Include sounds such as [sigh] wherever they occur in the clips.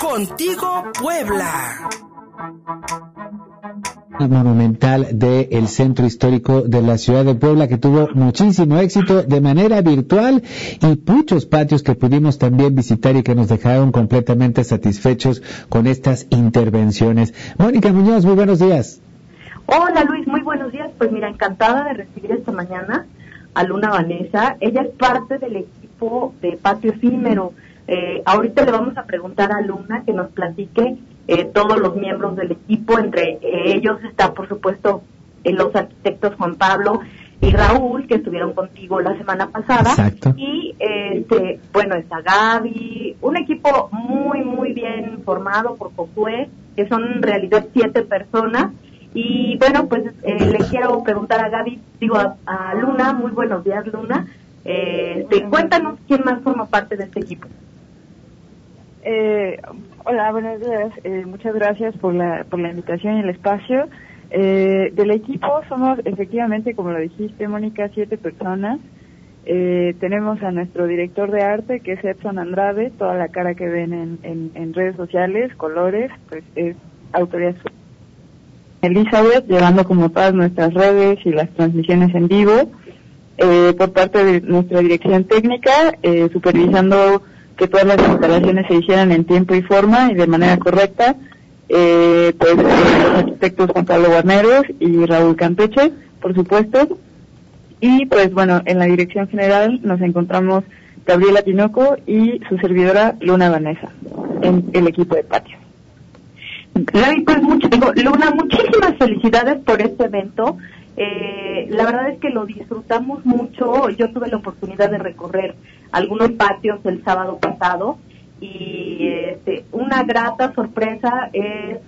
Contigo Puebla monumental del centro histórico de la ciudad de Puebla que tuvo muchísimo éxito de manera virtual y muchos patios que pudimos también visitar y que nos dejaron completamente satisfechos con estas intervenciones. Mónica Muñoz, muy buenos días. Hola Luis, muy buenos días. Pues mira, encantada de recibir esta mañana a Luna Vanessa. Ella es parte del equipo de Patio Efímero. Eh, ahorita le vamos a preguntar a Luna que nos platique eh, todos los miembros del equipo, entre ellos está por supuesto eh, los arquitectos Juan Pablo y Raúl que estuvieron contigo la semana pasada. Y este bueno está Gaby un equipo muy muy bien formado por Josué que son en realidad siete personas. Y bueno pues eh, le quiero preguntar a Gaby digo a, Luna muy buenos días Luna eh, cuéntanos quién más forma parte de este equipo eh, hola, buenos días. Eh, muchas gracias por la, por la invitación y el espacio. Eh, del equipo somos efectivamente, como lo dijiste, Mónica, siete personas. Eh, tenemos a nuestro director de arte, que es Edson Andrade, toda la cara que ven en, en, redes sociales, colores, pues es autoridad. Elizabeth, llevando como todas nuestras redes y las transmisiones en vivo. Eh, por parte de nuestra dirección técnica, eh, supervisando que todas las instalaciones se hicieran en tiempo y forma y de manera correcta. Eh, pues los arquitectos Juan Pablo Guarneros y Raúl Campeche, por supuesto. Y pues bueno, en la dirección general nos encontramos Gabriela Tinoco y su servidora Luna Vanessa en el equipo de patio. pues mucho, digo, Luna, muchísimas felicidades por este evento. Eh, la verdad es que lo disfrutamos mucho. Yo tuve la oportunidad de recorrer algunos patios el sábado pasado y este, una grata sorpresa es,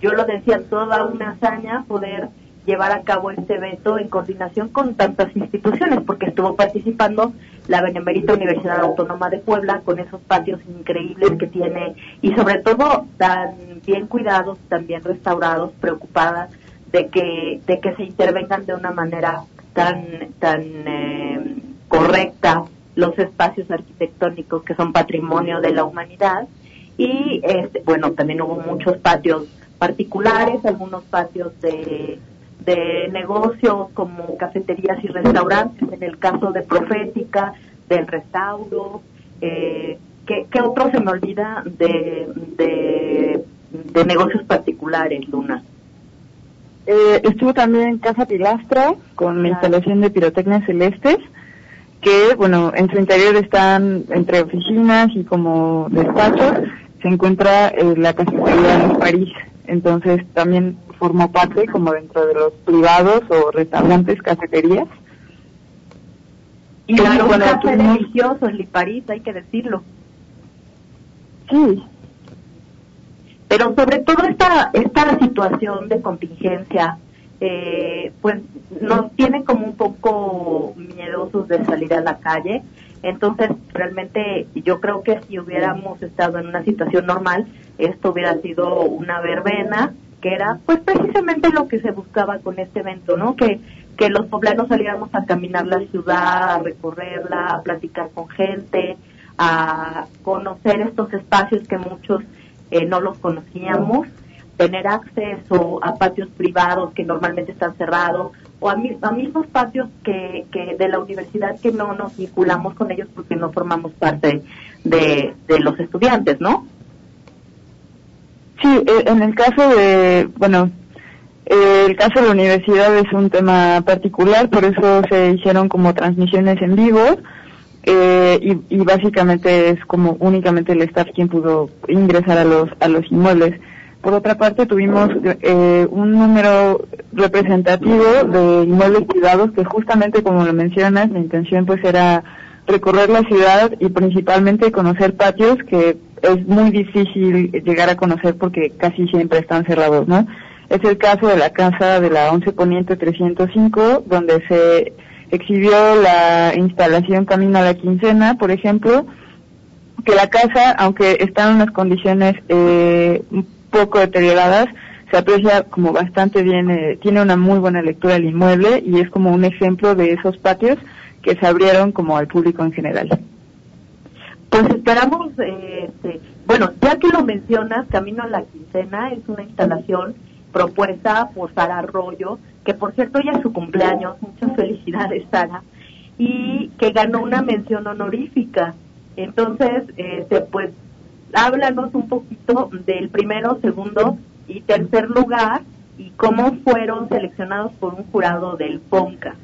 yo lo decía, toda una hazaña poder llevar a cabo este evento en coordinación con tantas instituciones, porque estuvo participando la Benemérita Universidad Autónoma de Puebla con esos patios increíbles que tiene y sobre todo tan bien cuidados, tan bien restaurados, preocupadas de que de que se intervengan de una manera tan tan eh, correcta los espacios arquitectónicos que son patrimonio de la humanidad. Y este, bueno también hubo muchos patios particulares algunos patios de, de negocios como cafeterías y restaurantes en el caso de Profética del restauro eh, ¿qué, otro se me olvida de, de, de negocios particulares Luna eh, estuvo también Casa Pilastra con la instalación de pirotecnia celestes que, bueno, en su interior están entre oficinas y como despachos, se encuentra eh, la cafetería en París. Entonces también formó parte como dentro de los privados o restaurantes, cafeterías. Y claro, un café delicioso en París, hay que decirlo. Sí. Pero sobre todo esta, esta situación de contingencia, eh, pues nos tiene como un poco miedosos de salir a la calle. Entonces, realmente yo creo que si hubiéramos estado en una situación normal, esto hubiera sido una verbena, que era pues precisamente lo que se buscaba con este evento, ¿no? Que, que los poblanos saliéramos a caminar la ciudad, a recorrerla, a platicar con gente, a conocer estos espacios que muchos eh, no los conocíamos tener acceso a patios privados que normalmente están cerrados o a, mismos patios que, que, de la universidad que no nos vinculamos con ellos porque no formamos parte de, los estudiantes, ¿no? Sí, eh, en el caso de, bueno, el caso de la universidad es un tema particular, por eso se hicieron como transmisiones en vivo eh, y, básicamente es como únicamente el staff quien pudo ingresar a los a los inmuebles. Por otra parte, tuvimos eh, un número representativo de inmuebles privados que justamente como lo mencionas, la intención pues era recorrer la ciudad y principalmente conocer patios que es muy difícil llegar a conocer porque casi siempre están cerrados, ¿no? Es el caso de la casa de la 11 Poniente 305, donde se exhibió la instalación Camino a la Quincena, por ejemplo, que la casa, aunque está en unas condiciones eh, poco deterioradas, se aprecia como bastante bien, eh, tiene una muy buena lectura del inmueble y es como un ejemplo de esos patios que se abrieron como al público en general. Pues esperamos, este, bueno, ya que lo mencionas, Camino a la Quincena es una instalación propuesta por Sara Arroyo, que por cierto ya es su cumpleaños, muchas felicidades Sara, y que ganó una mención honorífica. Entonces, este, pues, háblanos un poquito del primero, segundo y tercer lugar y cómo fueron seleccionados por un jurado del PONCA.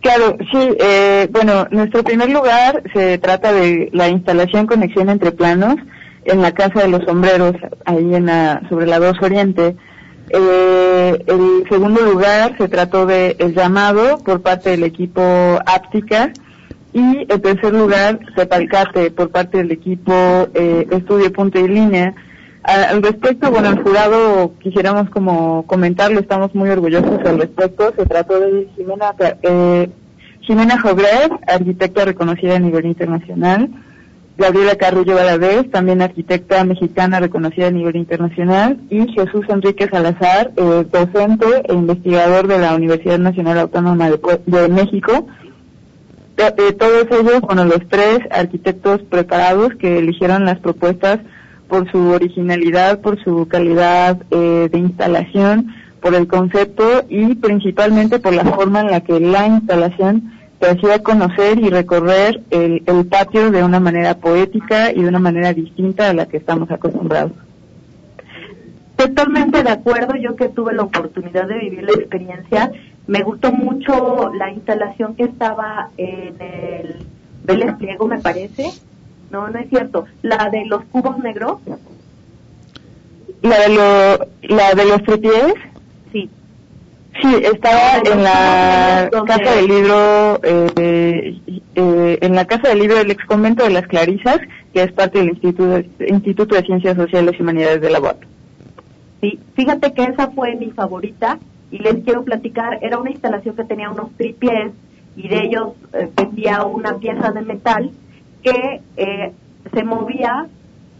Claro, sí, eh, bueno, nuestro primer lugar se trata de la instalación conexión entre planos en la Casa de los Sombreros, ahí en la, sobre la 2 Oriente. Eh, el segundo lugar se trató de el llamado por parte del equipo Áptica y el tercer lugar Sepalcate por parte del equipo eh, Estudio Punto y Línea. Al respecto, bueno, el jurado quisiéramos como comentarlo, estamos muy orgullosos al respecto. Se trató de Jimena, eh, Jimena Jogret, arquitecta reconocida a nivel internacional. Gabriela Carrillo Valadez, también arquitecta mexicana reconocida a nivel internacional. Y Jesús Enrique Salazar, eh, docente e investigador de la Universidad Nacional Autónoma de, México. Eh, todos ellos, bueno, los tres arquitectos preparados que eligieron las propuestas por su originalidad, por su calidad eh, de instalación, por el concepto y principalmente por la forma en la que la instalación te hacía conocer y recorrer el, el patio de una manera poética y de una manera distinta a la que estamos acostumbrados. Totalmente de acuerdo, yo que tuve la oportunidad de vivir la experiencia, me gustó mucho la instalación que estaba en el Vélez Pliego, me parece, no, no es cierto. La de los cubos negros. La de, lo, la de los trepiés. Sí. Estaba en la casa del libro, eh, eh, en la casa del libro del ex convento de las Clarisas, que es parte del Instituto, de Ciencias Sociales y Humanidades de la UAP. Sí, fíjate que esa fue mi favorita y les quiero platicar, era una instalación que tenía unos tripiés y de ellos eh, vendía una pieza de metal que eh, se movía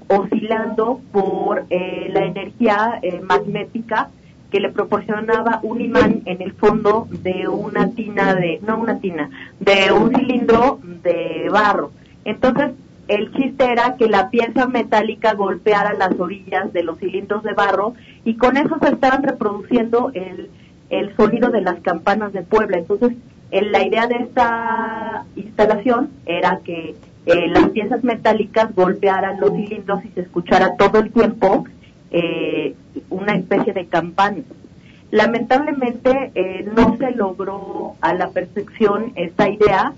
oscilando por eh, la energía magnética que le proporcionaba un imán en el fondo de una tina de, no una tina, de un cilindro de barro. Entonces, el chiste era que la pieza metálica golpeara las orillas de los cilindros de barro y con eso se estaban reproduciendo el, el sonido de las campanas de Puebla. Entonces, la idea de esta instalación era que eh, las piezas metálicas golpearan los cilindros y se escuchara todo el tiempo eh, una especie de campana. Lamentablemente eh, no se logró a la perfección esta idea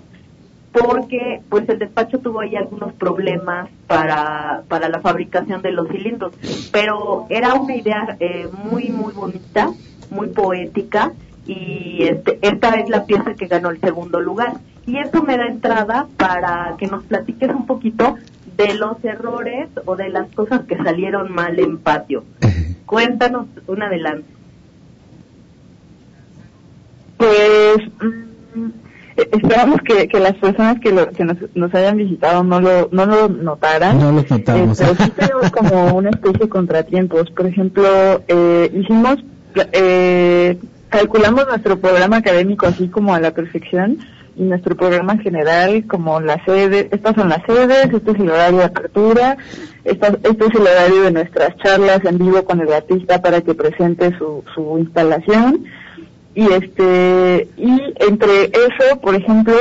porque pues el despacho tuvo ahí algunos problemas para, para la fabricación de los cilindros, pero era una idea muy muy bonita, muy poética y este, esta es la pieza que ganó el segundo lugar. Y eso me da entrada para que nos platiques un poquito de los errores o de las cosas que salieron mal en patio. [laughs] Cuéntanos un adelante. Pues mm, esperamos que, que las personas que, lo, que nos, nos, hayan visitado no lo, no lo notaran. No lo notamos. Eh, pero sí tenemos [laughs] como una especie de contratiempos. Por ejemplo, eh, hicimos eh, calculamos nuestro programa académico así como a la perfección nuestro programa en general como la sede, estas son las sedes, este es el horario de apertura, este es el horario de nuestras charlas en vivo con el artista para que presente su, su instalación y este y entre eso por ejemplo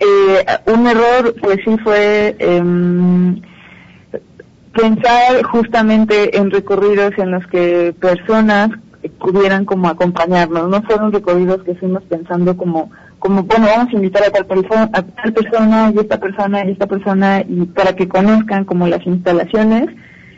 eh, un error pues sí fue eh, pensar justamente en recorridos en los que personas pudieran como acompañarnos. No fueron recorridos que fuimos pensando como, como bueno, vamos a invitar a tal, persona, a tal persona y esta persona y esta persona y para que conozcan como las instalaciones.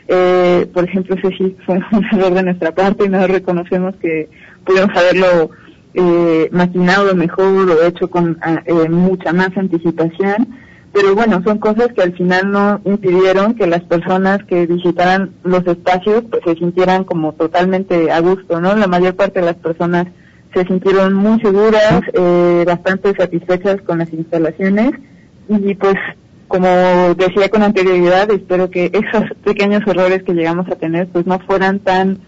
Eh, por ejemplo, sí fue un error de nuestra parte y no reconocemos que pudimos haberlo eh, maquinado mejor o hecho con eh, mucha más anticipación pero bueno, son cosas que al final no impidieron que las personas que visitaran los espacios pues se sintieran como totalmente a gusto, ¿no? La mayor parte de las personas se sintieron muy seguras, eh, bastante satisfechas con las instalaciones y pues como decía con anterioridad, espero que esos pequeños errores que llegamos a tener pues no fueran tan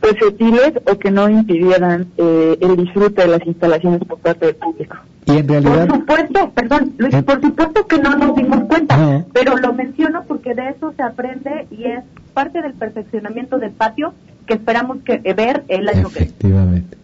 perceptibles o que no impidieran eh, el disfrute de las instalaciones por parte del público. Y en realidad... Por supuesto, perdón, Luis, eh, por supuesto que no nos dimos cuenta, pero lo menciono porque de eso se aprende y es parte del perfeccionamiento del patio que esperamos que ver el año que viene. Efectivamente.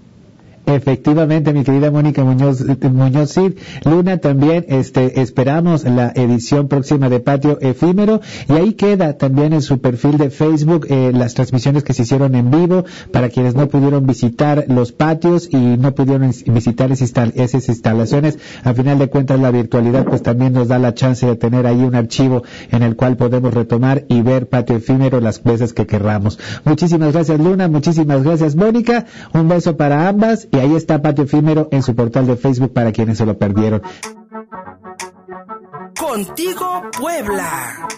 Efectivamente, mi querida Mónica Muñoz, Muñoz Cid. Luna también, este, esperamos la edición próxima de Patio Efímero y ahí queda también en su perfil de Facebook eh, las transmisiones que se hicieron en vivo para quienes no pudieron visitar los patios y no pudieron visitar esas instalaciones. Al final de cuentas, la virtualidad pues también nos da la chance de tener ahí un archivo en el cual podemos retomar y ver Patio Efímero las veces que querramos. Muchísimas gracias Luna, muchísimas gracias Mónica, un beso para ambas ahí está Patio Efímero en su portal de Facebook para quienes se lo perdieron. Contigo Puebla.